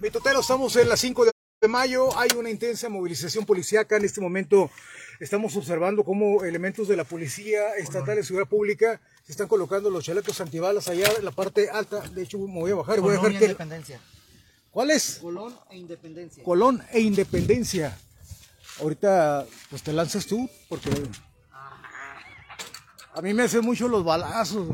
Mitotero, estamos en las 5 de mayo. Hay una intensa movilización policíaca. En este momento estamos observando cómo elementos de la Policía Estatal de Seguridad Pública se están colocando los chalecos antibalas allá en la parte alta. De hecho, me voy a bajar. Voy a dejar Colón e que... Independencia. ¿Cuál es? Colón e Independencia. Colón e Independencia. Ahorita, pues te lanzas tú, porque a mí me hacen mucho los balazos.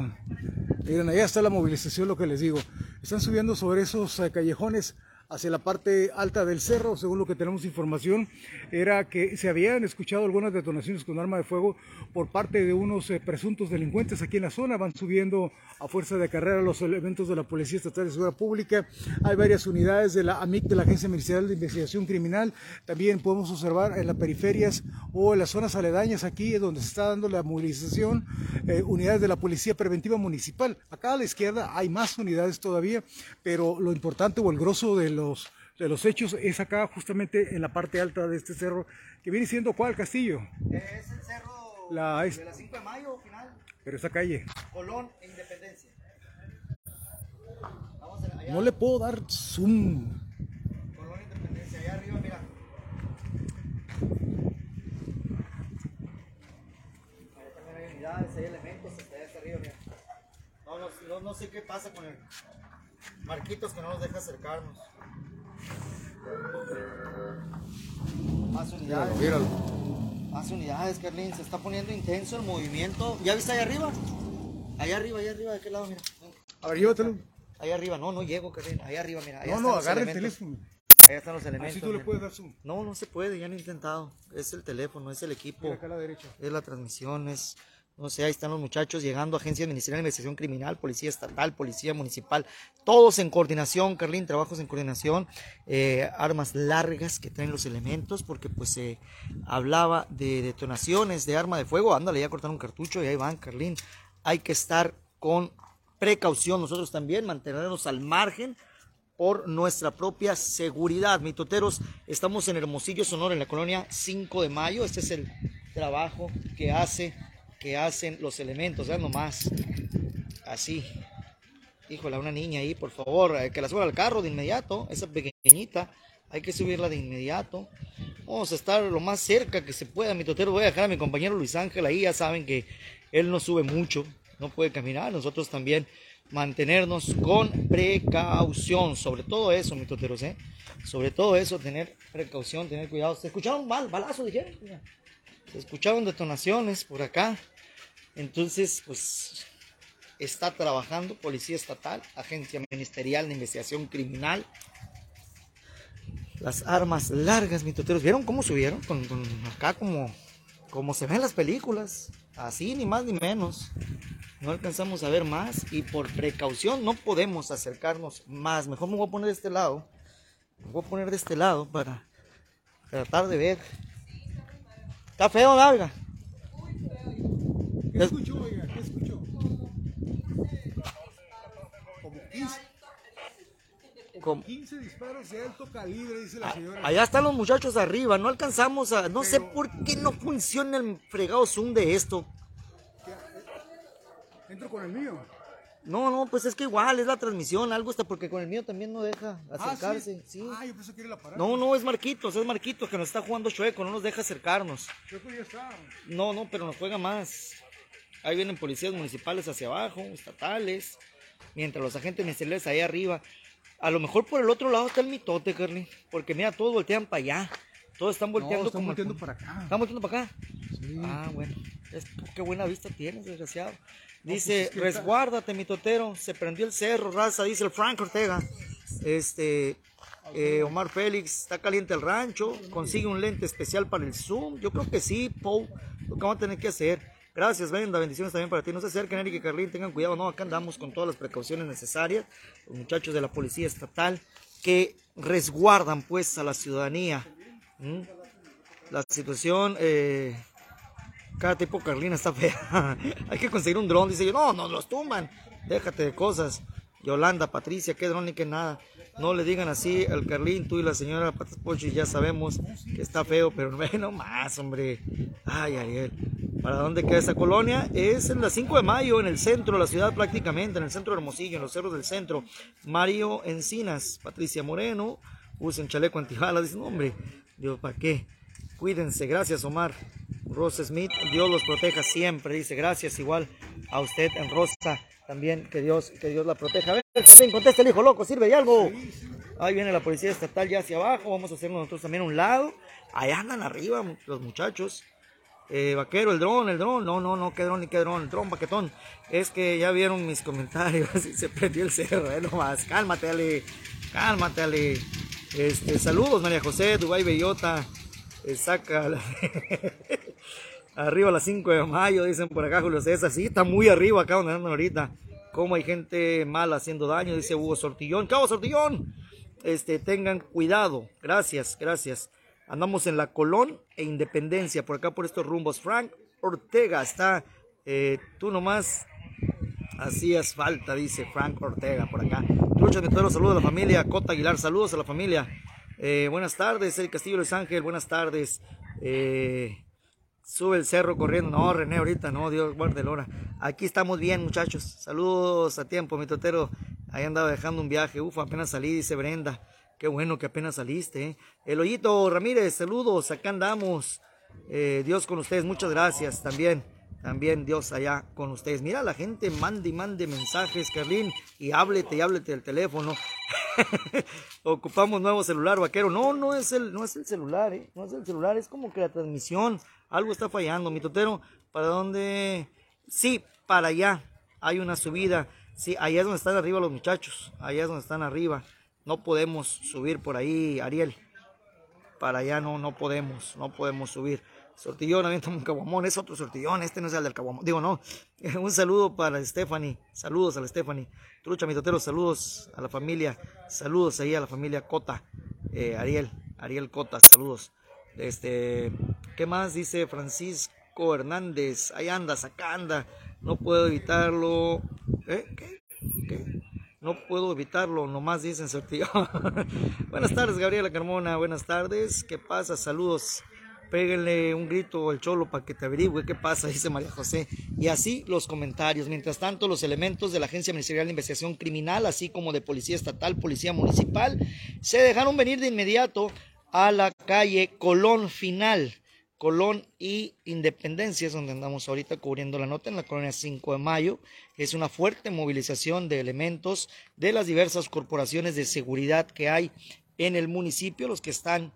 Miren, allá está la movilización, lo que les digo. Están subiendo sobre esos eh, callejones hacia la parte alta del cerro, según lo que tenemos información, era que se habían escuchado algunas detonaciones con arma de fuego por parte de unos eh, presuntos delincuentes aquí en la zona. Van subiendo a fuerza de carrera los elementos de la Policía Estatal de Seguridad Pública. Hay varias unidades de la AMIC, de la Agencia Ministerial de Investigación Criminal. También podemos observar en las periferias o en las zonas aledañas aquí, donde se está dando la movilización, eh, unidades de la Policía Preventiva Municipal. Acá a la izquierda hay más unidades todavía, pero lo importante o el grosso de los, de los hechos es acá justamente en la parte alta de este cerro, que viene siendo cuál castillo, Es el cerro La es- de la 5 de mayo, final. pero esa calle. Colón e Independencia. Vamos a- allá. No le puedo dar zoom. Colón e Independencia, allá arriba, mira. Allá también hay unidades, hay elementos hasta allá arriba, mira. No, no, no, no sé qué pasa con el Marquitos que no nos deja acercarnos. Más unidades. Míralo. Más unidades, Carlín. Se está poniendo intenso el movimiento. ¿Ya viste allá arriba? Allá arriba, allá arriba, ¿de qué lado? Mira. A ver, llévatelo. Allá arriba. No, no llego, Carlín. Allá arriba, mira. Allá No, no, agarra el teléfono. Allá están los elementos. Así tú le mira. puedes dar zoom. No, no se puede, ya lo he intentado. Es el teléfono, es el equipo, Mira acá a la derecha. es la transmisión, es... No sé, ahí están los muchachos llegando, Agencia Ministerial de Investigación Criminal, Policía Estatal, Policía Municipal, todos en coordinación, Carlín, trabajos en coordinación, eh, armas largas que traen los elementos, porque pues se hablaba de detonaciones de arma de fuego, ándale, ya cortaron un cartucho y ahí van, Carlín. Hay que estar con precaución, nosotros también, mantenernos al margen por nuestra propia seguridad. Mitoteros, estamos en Hermosillo, Sonora, en la colonia 5 de Mayo. Este es el trabajo que hace, que hacen los elementos, vean nomás. Así. Híjole, una niña ahí, por favor, eh, que la suba al carro de inmediato, esa pequeñita. Hay que subirla de inmediato. Vamos a estar lo más cerca que se pueda, mitotero. Voy a dejar a mi compañero Luis Ángel ahí, ya saben que él no sube mucho, no puede caminar. Nosotros también mantenernos con precaución, sobre todo eso, mitoteros, ¿eh? Sobre todo eso, tener precaución, tener cuidado. ¿Se escucharon mal, balazo, dijeron? Se escucharon detonaciones por acá. Entonces, pues está trabajando Policía Estatal, Agencia Ministerial de Investigación Criminal. Las armas largas, mitoteros. ¿Vieron cómo subieron? Con, acá como, como se ven en las películas. Así, ni más ni menos. No alcanzamos a ver más y por precaución no podemos acercarnos más. Mejor me voy a poner de este lado. Me voy a poner de este lado para tratar de ver. Está feo, ¿no, oiga? ¿Qué escuchó, oiga? ¿Qué escuchó? Como 15, Como- 15 disparos de alto calibre, dice la Ah, señora. Allá están los muchachos arriba, no alcanzamos a... No sé por qué no funciona el fregado zoom de esto. Entro con el mío. No, no, pues es que igual es la transmisión, algo está porque con el mío también no deja Ah, acercarse. sí. Ah, yo pensé que era el aparato. No, no, es Marquitos, es Marquitos que nos está jugando chueco, no nos deja acercarnos. Chueco ya está. No, no, pero nos juega más. Ahí vienen policías municipales hacia abajo, estatales, mientras los agentes ministeriales ahí arriba. A lo mejor por el otro lado está el mitote, Carly, porque mira, todos voltean para allá. Todos están volteando No, están como- volteando para acá. ¿Están volteando para acá? Sí. Ah, bueno. Es- qué buena vista tienes, desgraciado. pues Dice, es que resguárdate, mi totero. Se prendió el cerro, raza, dice el Frank Ortega. Este, eh, Omar Félix, está caliente el rancho. Consigue un lente especial para el Zoom. Yo creo que sí, Paul. Lo que vamos a tener que hacer. Gracias, Brenda. Bendiciones también para ti. No se acerquen, Eric y Carlín. Tengan cuidado. No, acá andamos con todas las precauciones necesarias. Los muchachos de la Policía Estatal que resguardan, pues, a la ciudadanía. ¿Mm? La situación, eh, cada tipo Carlina está fea. Hay que conseguir un dron. Dice yo, no, no los tumban. Déjate de cosas. Yolanda, Patricia, qué dron ni qué nada. No le digan así al Carlín, tú y la señora Patas Pochi, ya sabemos que está feo, pero ve nomás, hombre. Ay, Ariel. ¿Para dónde queda esa colonia? Es en la 5 de mayo, en el centro de la ciudad prácticamente, en el centro de Hermosillo, en los cerros del centro. Mario Encinas, Patricia Moreno, usen chaleco antibalas. Dicen, hombre, Dios, ¿para qué? Cuídense, gracias Omar. Rosa Smith, Dios los proteja siempre, dice, gracias igual a usted en Rosa, también que Dios, que Dios la proteja. A ver, contesta el hijo loco, sirve de algo. Ahí viene la policía estatal ya hacia abajo, vamos a hacerlo nosotros también a un lado. Allá andan arriba los muchachos. Eh, vaquero, el dron, el dron, no, no, no, qué dron ni qué dron, el dron, paquetón. Es que ya vieron mis comentarios y se prendió el cerro, eh, nomás. Cálmate, Ale, cálmate, Ale. Este, saludos, María José, Dubai Bellota. Eh, saca arriba a las 5 de mayo, dicen por acá Julio César. Sí, está muy arriba acá donde andan ahorita. Cómo hay gente mala haciendo daño, dice Hugo Sortillón. Cabo Sortillón, este, tengan cuidado. Gracias, gracias. Andamos en la Colón e Independencia, por acá por estos rumbos. Frank Ortega está, eh, tú nomás hacías falta, dice Frank Ortega por acá. Trucha saludos a la familia. Cota Aguilar, saludos a la familia. Eh, buenas tardes, el Castillo Luis Ángel, buenas tardes. Eh, sube el cerro corriendo. No, René, ahorita no, Dios guarde hora. Aquí estamos bien, muchachos. Saludos a tiempo, mi totero. Ahí andaba dejando un viaje. Uf, apenas salí, dice Brenda. Qué bueno que apenas saliste. ¿eh? El Hoyito Ramírez, saludos, acá andamos. Eh, Dios con ustedes, muchas gracias también. También Dios allá con ustedes. Mira, la gente mande y mande mensajes, Carlín, y háblete y háblete del teléfono. Ocupamos nuevo celular, vaquero. No, no es el, no es el celular, ¿eh? No es el celular, es como que la transmisión, algo está fallando. Mi totero, ¿para dónde? Sí, para allá. Hay una subida. Sí, allá es donde están arriba los muchachos. Allá es donde están arriba. No podemos subir por ahí, Ariel. Para allá no, no podemos, no podemos subir. Sortillón, avienta un caguamón, es otro sortillón, este no es el del caguamón. Digo, no. Un saludo para Stephanie, saludos a la Stephanie. Trucha, mi totero, saludos a la familia, saludos ahí a la familia Cota, eh, Ariel, Ariel Cota, saludos. Este, ¿qué más dice Francisco Hernández? Ahí andas, acá anda, no puedo evitarlo. ¿Eh? ¿Qué? ¿Qué? No puedo evitarlo, nomás dicen sortillo. Buenas tardes, Gabriela Carmona. Buenas tardes. ¿Qué pasa? Saludos. Péguenle un grito al cholo para que te averigüe qué pasa, dice María José. Y así los comentarios. Mientras tanto, los elementos de la Agencia Ministerial de Investigación Criminal, así como de Policía Estatal, Policía Municipal, se dejaron venir de inmediato a la calle Colón Final Colón y Independencia, es donde andamos ahorita cubriendo la nota en la colonia 5 de mayo. Es una fuerte movilización de elementos de las diversas corporaciones de seguridad que hay en el municipio, los que están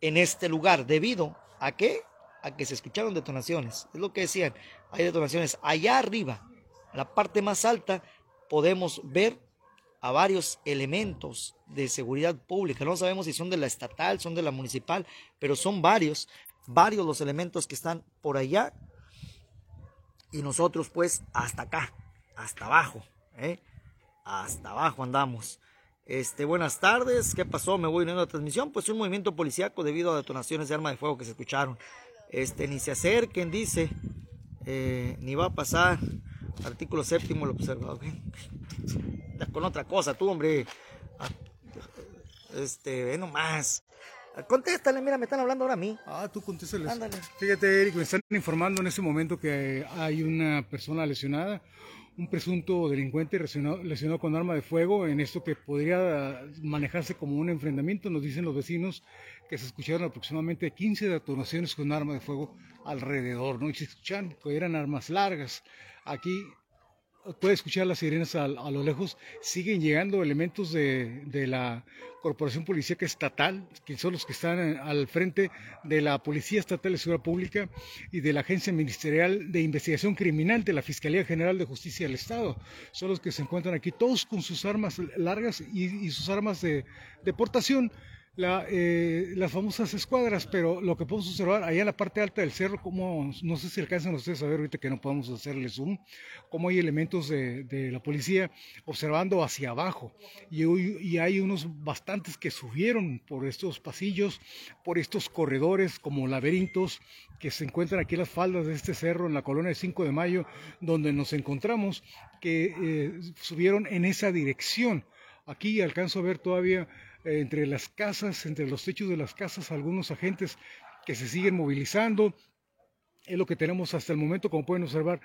en este lugar, debido a qué? A que se escucharon detonaciones. Es lo que decían, hay detonaciones. Allá arriba, a la parte más alta, podemos ver a varios elementos de seguridad pública. No sabemos si son de la estatal, son de la municipal, pero son varios varios los elementos que están por allá y nosotros pues hasta acá, hasta abajo, ¿eh? hasta abajo andamos. Este, buenas tardes, ¿qué pasó? Me voy uniendo a la transmisión, pues un movimiento policíaco debido a detonaciones de arma de fuego que se escucharon. Este, ni se acerquen, dice, eh, ni va a pasar. Artículo séptimo, lo observado. Con otra cosa, tú, hombre. Ah, este, ve nomás. Contéstale, mira, me están hablando ahora a mí. Ah, tú contéstales. Ándale. Fíjate, Eric, me están informando en ese momento que hay una persona lesionada, un presunto delincuente lesionado, con arma de fuego, en esto que podría manejarse como un enfrentamiento, nos dicen los vecinos que se escucharon aproximadamente 15 detonaciones con arma de fuego alrededor, ¿no? Y se escuchan que eran armas largas. Aquí puede escuchar las sirenas a, lo lejos, siguen llegando elementos de, la Corporación Policíaca Estatal, que son los que están al frente de la Policía Estatal de Seguridad Pública y de la Agencia Ministerial de Investigación Criminal de la Fiscalía General de Justicia del Estado. Son los que se encuentran aquí, todos con sus armas largas y, sus armas de deportación la, eh, las famosas escuadras, pero lo que podemos observar allá en la parte alta del cerro, como no sé si alcanzan ustedes a ver ahorita que no podemos hacerle zoom, como hay elementos de, la policía observando hacia abajo y, y, hay unos bastantes que subieron por estos pasillos, por estos corredores como laberintos que se encuentran aquí en las faldas de este cerro en la colonia de 5 de mayo, donde nos encontramos, que eh, subieron en esa dirección. Aquí alcanzo a ver todavía entre las casas, entre los techos de las casas, algunos agentes que se siguen movilizando. es lo que tenemos hasta el momento, como pueden observar,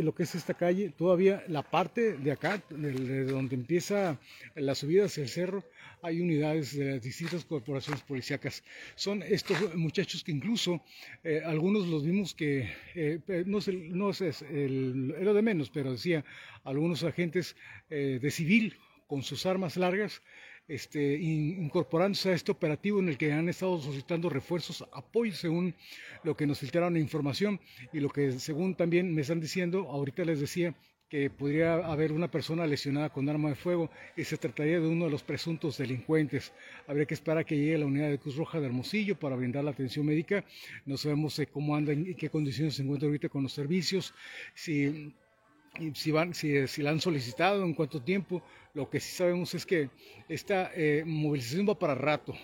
lo que es esta calle, todavía la parte de acá, de donde empieza la subida hacia el cerro, hay unidades de las distintas corporaciones policíacas. Son estos muchachos que incluso eh, algunos los vimos que, eh, no, es, no es el, lo de menos, pero decía, algunos agentes eh, de civil con sus armas largas, este, incorporándose a este operativo en el que han estado solicitando refuerzos, apoyo según lo que nos filtraron información y lo que según también me están diciendo, ahorita les decía que podría haber una persona lesionada con arma de fuego y se trataría de uno de los presuntos delincuentes. Habría que esperar a que llegue la unidad de Cruz Roja de Hermosillo para brindar la atención médica. No sabemos eh, cómo andan y qué condiciones se encuentra ahorita con los servicios, si si, van, si, si, la han solicitado, en cuánto tiempo. Lo que sí sabemos es que esta eh, movilización va para rato.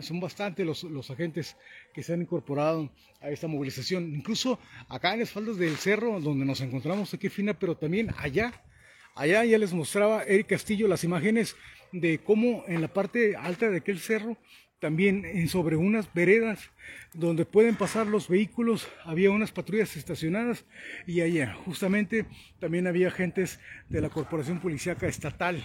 son bastante los, los, agentes que se han incorporado a esta movilización. Incluso acá en las faldas del cerro, donde nos encontramos aquí fina, pero también allá. Allá ya les mostraba Eric Castillo las imágenes de cómo en la parte alta de aquel cerro también sobre unas veredas donde pueden pasar los vehículos, había unas patrullas estacionadas y allá justamente también había agentes de la Corporación Policiaca Estatal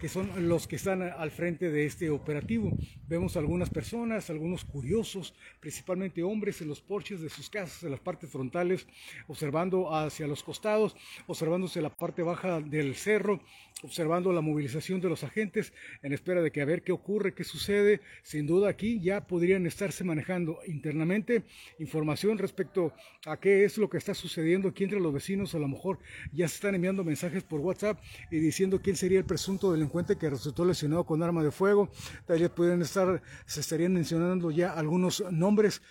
que son los que están al frente de este operativo. Vemos algunas personas, algunos curiosos, principalmente hombres en los porches de sus casas, en las partes frontales, observando hacia los costados, observándose la parte baja del cerro, observando la movilización de los agentes en espera de que a ver qué ocurre, qué sucede. Sin duda aquí ya podrían estarse manejando internamente información respecto a qué es lo que está sucediendo aquí entre los vecinos. A lo mejor ya se están enviando mensajes por WhatsApp y diciendo quién sería el presunto del cuenta que resultó lesionado con arma de fuego. Tal vez pueden estar, se estarían mencionando ya algunos nombres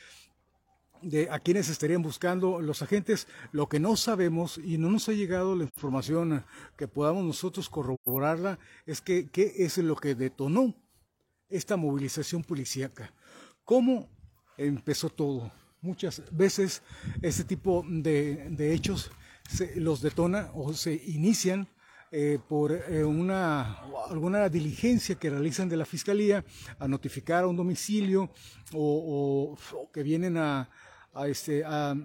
de a quienes estarían buscando los agentes. Lo que no sabemos y no nos ha llegado la información que podamos nosotros corroborarla es que qué es lo que detonó esta movilización policíaca. ¿Cómo empezó todo? Muchas veces este tipo de, de hechos se los detona o se inician eh, por eh, una, alguna diligencia que realizan de la fiscalía a notificar a un domicilio o, que vienen a, este, a,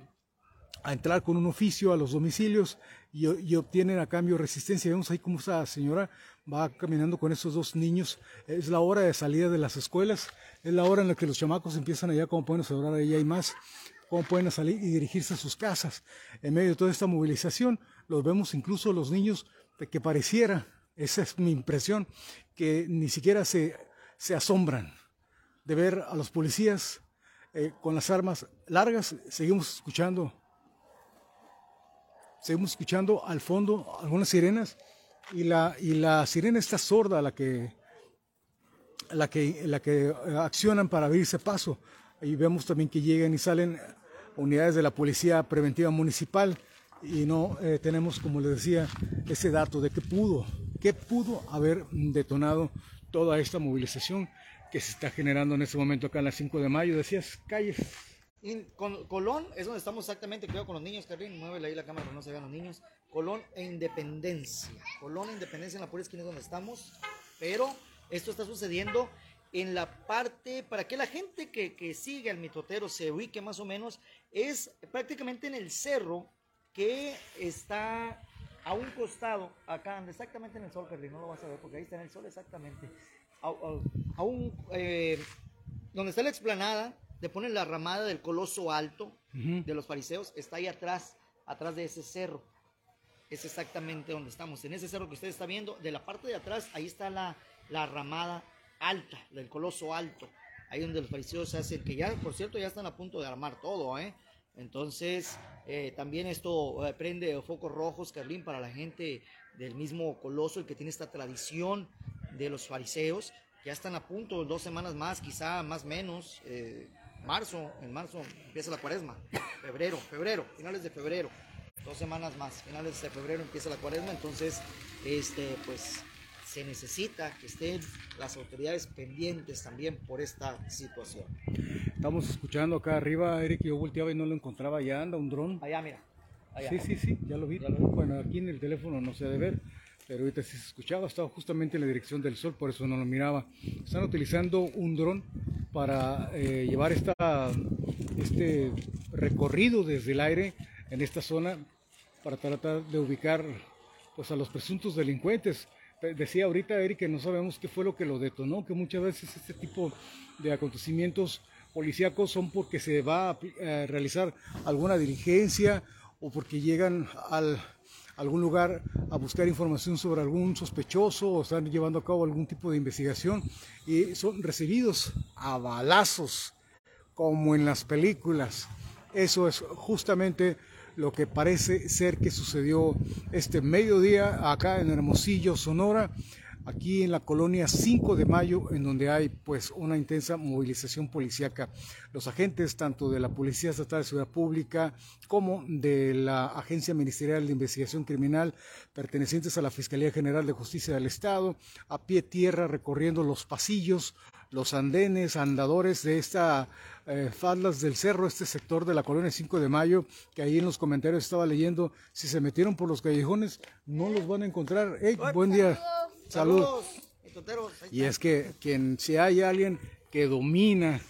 entrar con un oficio a los domicilios y, obtienen a cambio resistencia. Vemos ahí cómo esta señora va caminando con esos dos niños. Es la hora de salida de las escuelas, es la hora en la que los chamacos empiezan allá, como pueden observar, ahí hay más, cómo pueden salir y dirigirse a sus casas. En medio de toda esta movilización, los vemos incluso los niños que pareciera, esa es mi impresión, que ni siquiera se asombran de ver a los policías eh, con las armas largas. Seguimos escuchando, seguimos escuchando al fondo algunas sirenas y la, y la sirena está sorda, la que, la que, la que accionan para abrirse paso. Y vemos también que llegan y salen unidades de la Policía Preventiva Municipal y no eh, tenemos, como les decía, ese dato de qué pudo, qué pudo haber detonado toda esta movilización que se está generando en este momento acá en la 5 de mayo. Decías, calles. con, Colón es donde estamos exactamente, cuidado con los niños, Carlín, mueve ahí la cámara para no se vean los niños. Colón e Independencia. Colón e Independencia en la pura esquina es donde estamos, pero esto está sucediendo en la parte, para que la gente que, que sigue al mitotero se ubique más o menos, es prácticamente en el cerro que está a un costado, acá, exactamente en el sol, Carly, no lo vas a ver porque ahí está en el sol exactamente. A, un, eh, donde está la explanada, le ponen la ramada del coloso alto de los fariseos, está ahí atrás, atrás de ese cerro. Es exactamente donde estamos. En ese cerro que usted está viendo, de la parte de atrás, ahí está la, la ramada alta, del coloso alto. Ahí donde los fariseos se hacen, que ya, por cierto, ya están a punto de armar todo, ¿eh? Entonces, eh, también esto eh, prende focos rojos, Carlín, para la gente del mismo Coloso, el que tiene esta tradición de los fariseos. Ya están a punto, dos semanas más, quizá más menos. Eh, marzo, en marzo empieza la cuaresma. Febrero, febrero, finales de febrero. Dos semanas más, finales de febrero empieza la cuaresma. Entonces, este, pues se necesita que estén las autoridades pendientes también por esta situación. Estamos escuchando acá arriba, Eric, yo volteaba y no lo encontraba, ya anda un dron. Allá, mira. Sí, sí, sí, ya lo vi. Bueno, aquí en el teléfono no se ha de ver, pero ahorita sí se escuchaba, estaba justamente en la dirección del sol, por eso no lo miraba. Están utilizando un dron para eh, llevar este recorrido desde el aire en esta zona para tratar de ubicar pues, a los presuntos delincuentes. Decía ahorita Eric que no sabemos qué fue lo que lo detonó, que muchas veces este tipo de acontecimientos policíacos son porque se va a realizar alguna diligencia o porque llegan al algún lugar a buscar información sobre algún sospechoso o están llevando a cabo algún tipo de investigación y son recibidos a balazos como en las películas. Eso es justamente lo que parece ser que sucedió este mediodía acá en Hermosillo, Sonora, aquí en la colonia 5 de Mayo, en donde hay pues una intensa movilización policíaca. Los agentes tanto de la Policía Estatal de Ciudad Pública como de la Agencia Ministerial de Investigación Criminal pertenecientes a la Fiscalía General de Justicia del Estado, a pie tierra recorriendo los pasillos, los andenes, andadores de esta eh, faldas del cerro, este sector de la colonia 5 de Mayo, que ahí en los comentarios estaba leyendo, si se metieron por los callejones, no los van a encontrar. Hey, buen día. Saludos. Y es que quien, si hay alguien que domina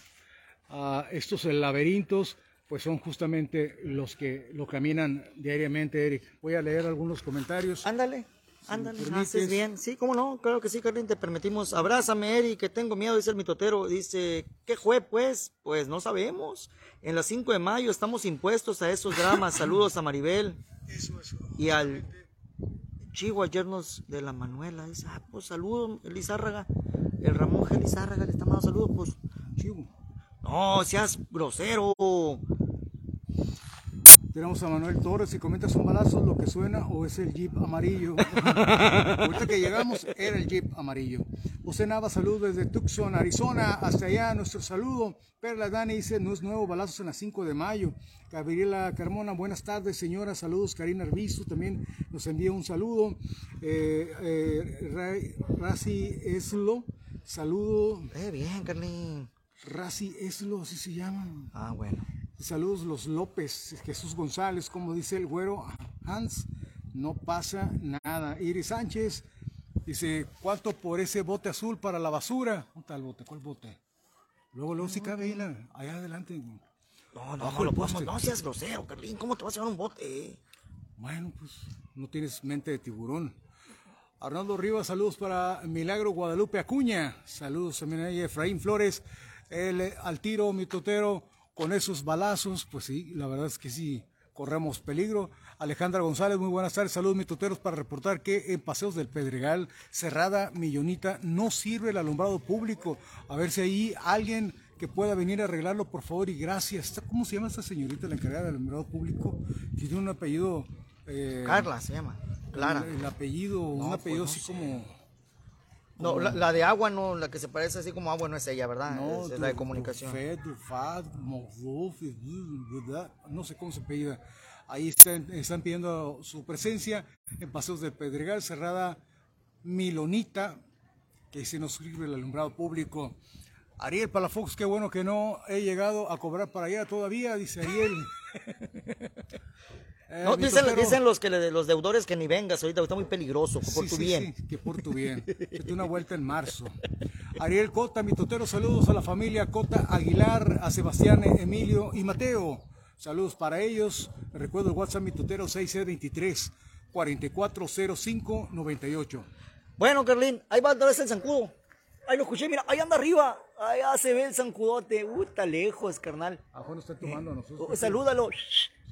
a estos laberintos, pues son justamente los que lo caminan diariamente, Eric. Voy a leer algunos comentarios. Ándale, ándale, haces bien. Sí, cómo no, claro que sí, Carlín, te permitimos. Abrázame, Eric, que tengo miedo, dice el mitotero. Dice, ¿qué fue, pues? Pues no sabemos. En las 5 de mayo estamos impuestos a esos dramas. Saludos a Maribel. Eso, eso. Y al Chihuahua yernos de la Manuela. Dice, ah, pues saludos, Elizárraga. El Ramón. Elizárraga le está mandando saludos, pues. Chivo. No, seas grosero. Tenemos a Manuel Torres y comenta son balazos lo que suena o es el jeep amarillo. Ahorita que llegamos era el jeep amarillo. José Nava, saludos desde Tucson, Arizona, hasta allá, nuestro saludo. Perla Dani dice, no es nuevo, balazos en la 5 de mayo. Gabriela Carmona, buenas tardes, señora, saludos. Karina Arbizu también nos envía un saludo. Eh, eh, Razi Eslo, saludo. Eh, bien, Carlín. Razi Eslo, así se llama. Ah, bueno. Saludos los López, Jesús González, como dice el güero Hans, no pasa nada. Iris Sánchez dice, ¿cuánto por ese bote azul para la basura? ¿Dónde está el bote? ¿Cuál bote? Luego, luego sí cabe ahí, allá adelante. No, no, no, lo podemos, no seas grosero, Carlín, ¿cómo te vas a llevar un bote? Bueno, pues no tienes mente de tiburón. Arnaldo Rivas, saludos para Milagro Guadalupe Acuña, saludos también a Efraín Flores, el, al tiro, mi totero, con esos balazos, pues sí, la verdad es que sí, corremos peligro. Alejandra González, muy buenas tardes, saludos mitoteros para reportar que en Paseos del Pedregal, Cerrada, Millonita, no sirve el alumbrado público. A ver si ahí alguien que pueda venir a arreglarlo, por favor, y gracias. ¿Cómo se llama esta señorita, la encargada del alumbrado público? Tiene un apellido... Eh, Carla se llama, Clara. El, apellido, un pues apellido así como no, la, de agua no, la que se parece así como agua no es ella, ¿verdad? No, es, la de comunicación. no sé cómo se pide. Ahí están, pidiendo su presencia en Paseos del Pedregal, cerrada Milonita, que se nos escribe el alumbrado público. Ariel Palafox, qué bueno que no he llegado a cobrar para allá todavía, dice Ariel. Eh, no, dicen, los que los deudores que ni vengas ahorita, está muy peligroso, por tu bien. Sí, que por tu bien. Te una vuelta en marzo. Ariel Cota, mi totero, saludos a la familia Cota Aguilar, a Sebastián, Emilio y Mateo. Saludos para ellos. Recuerdo el WhatsApp mi totero 6C23 440598. Bueno, Carlín, ahí va otra vez el zancudo. Ahí lo escuché, mira, ahí anda arriba. Allá se ve el zancudote. Uh, está lejos, carnal. Ah, bueno, está tomando a nosotros. Oh, salúdalo.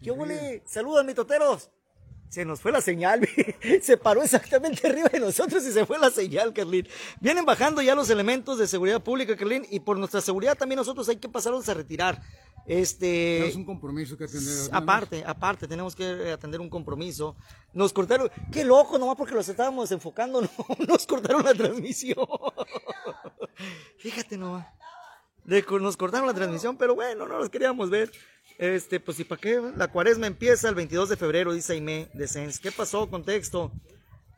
¿Qué huele? Saludos, mitoteros. Se nos fue la señal, se paró exactamente arriba de nosotros y se fue la señal, Carlín. Vienen bajando ya los elementos de seguridad pública, Carlín, y por nuestra seguridad también nosotros hay que pasarlos a retirar. Este. Es un compromiso que atender. Aparte, aparte, tenemos que atender un compromiso. Nos cortaron, qué loco, nomás porque los estábamos enfocando, no, nos cortaron la transmisión. Fíjate nomás. nos cortaron la transmisión, pero bueno, no los queríamos ver. Este, pues y para qué, la cuaresma empieza el 22 de febrero, dice Aime de Sens. ¿Qué pasó? Contexto.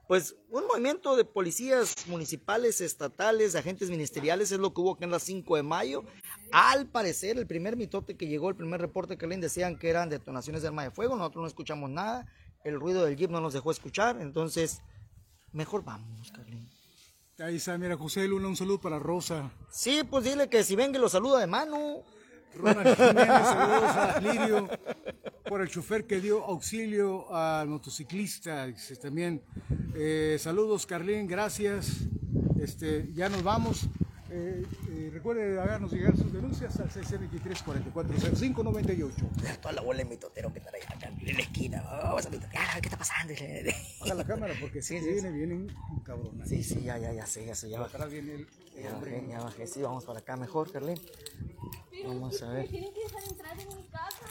Pues un movimiento de policías municipales, estatales, agentes ministeriales es lo que hubo aquí en la 5 de mayo. Al parecer, el primer mitote que llegó, el primer reporte que le decían que eran detonaciones de arma de fuego. Nosotros no escuchamos nada. El ruido del jeep no nos dejó escuchar. Entonces, mejor vamos, Carlín. Ahí está, mira, José Luna, un saludo para Rosa. Sí, pues dile que si venga lo saluda de mano. Ronald Jiménez, saludos a Lirio por el chofer que dio auxilio al motociclista. Dice también, eh, saludos Carlín, gracias. Este, ya nos vamos. Eh, eh, recuerde hacernos llegar sus denuncias al CC23440598. Toda la bola de mitotero que está ahí acá en la esquina. Vamos a mitotear, a ver qué está pasando. Baja la cámara porque si Sí, sí, viene, viene cabrón. Sí, sí, ya, ya, ya sé, ya sé, ya bajé. El, el Ya bajé, ya bajé. Sí, vamos para acá mejor, Carlín. Vamos a ver. Tienen que dejar entrar en mi casa.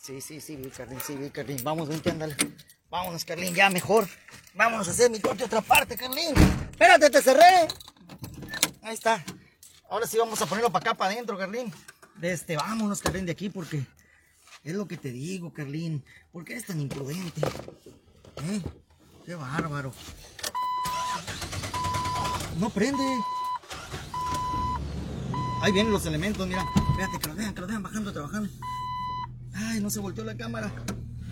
Sí, sí, sí, vi, Carlín, sí, vi, Carlín. Vamos, vente, ándale. Vámonos, Carlín, ya mejor. Vámonos a hacer mi corte otra parte, Carlín. Espérate, te cerré. Ahí está. Ahora sí vamos a ponerlo para acá, para adentro, Carlín. De este, vámonos, Carlín, de aquí, porque es lo que te digo, Carlín. ¿Por qué eres tan imprudente? ¿Eh? Qué bárbaro. No prende. Ahí vienen los elementos, mira. Espérate, que los vean, que los vean bajando, trabajando. Ay, no se volteó la cámara.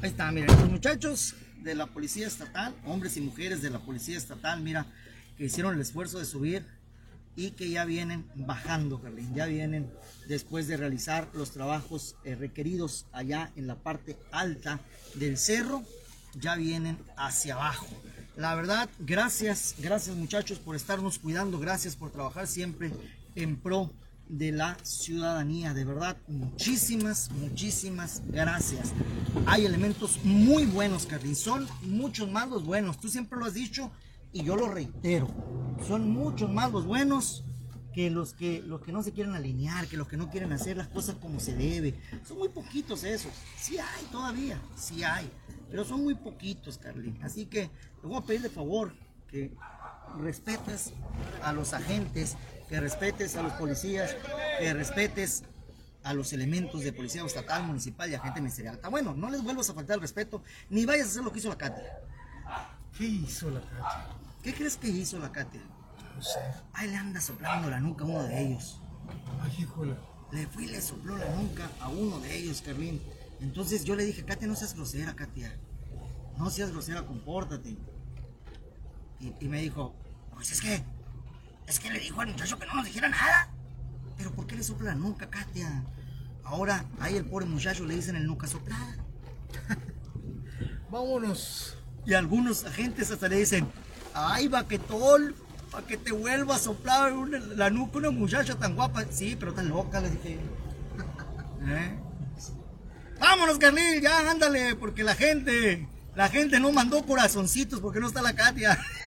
Ahí está, miren, los muchachos de la policía estatal, hombres y mujeres de la policía estatal, mira, que hicieron el esfuerzo de subir y que ya vienen bajando, Carlín, ya vienen después de realizar los trabajos eh, requeridos allá en la parte alta del cerro, ya vienen hacia abajo. La verdad, gracias, gracias muchachos por estarnos cuidando, gracias por trabajar siempre en pro de la ciudadanía. De verdad, muchísimas, muchísimas gracias. Hay elementos muy buenos, Carlín. Son muchos más los buenos. Tú siempre lo has dicho y yo lo reitero. Son muchos más los buenos que los que los que no se quieren alinear, que los que no quieren hacer las cosas como se debe. Son muy poquitos esos. Sí hay todavía, sí hay. Pero son muy poquitos, Carlín. Así que te voy a pedir de favor que respetes a los agentes, que respetes a los policías, que respetes a los elementos de policía estatal, municipal y agente ministerial. Está bueno, no les vuelvas a faltar el respeto, ni vayas a hacer lo que hizo la Katia. ¿Qué hizo la Katia? ¿Qué crees que hizo la Katia? No sé. Ahí le anda soplando la nuca a uno de ellos. Ay, híjole. Le fui y le sopló la nuca a uno de ellos, Carlín. Entonces yo le dije, Katia, no seas grosera, Katia. No seas grosera, compórtate. Y, y me dijo, pues es que, es que le dijo al muchacho que no nos dijera nada. Pero ¿por qué le sopla la nuca, Katia? Ahora, ahí el pobre muchacho le dicen el nuca soplada. Vámonos. Y algunos agentes hasta le dicen, ay, baquetol, para que te vuelva a soplar una- la nuca una muchacha tan guapa. Sí, pero tan loca, le dije. ¿Eh? Vámonos, Carlín, ya, ándale, porque la gente, la gente no mandó corazoncitos porque no está la Katia.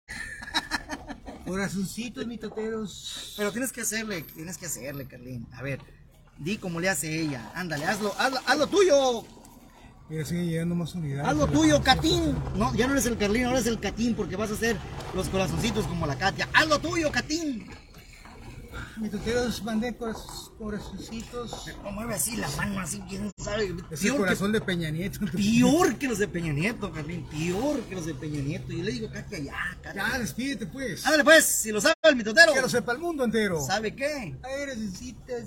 Corazoncitos, mitoteros. Pero tienes que hacerle, tienes que hacerle, Carlín. A ver, di como le hace ella. Ándale, hazlo, hazlo, hazlo tuyo. Mira, sigue llegando más unidades. Haz lo tuyo, Catín. No, ya no eres el Carlín, ahora eres el Catín porque vas a hacer los corazoncitos como la Katia. Haz lo tuyo, Catín. Mitoteros, mandé coraz- corazoncitos. No mueve así la mano, así, quién sabe. Es el Peor que, corazón de Peña Nieto. peor que los de Peña Nieto, Carlín. Peor que los de Peña Nieto. Yo le digo, Katia, ya, Katia. Ya, despídete pues. Ándale, pues, si lo sabe el mitotero. Que lo sepa el mundo entero. ¿Sabe qué? Ay, necesitas.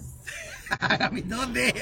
¿A mí dónde?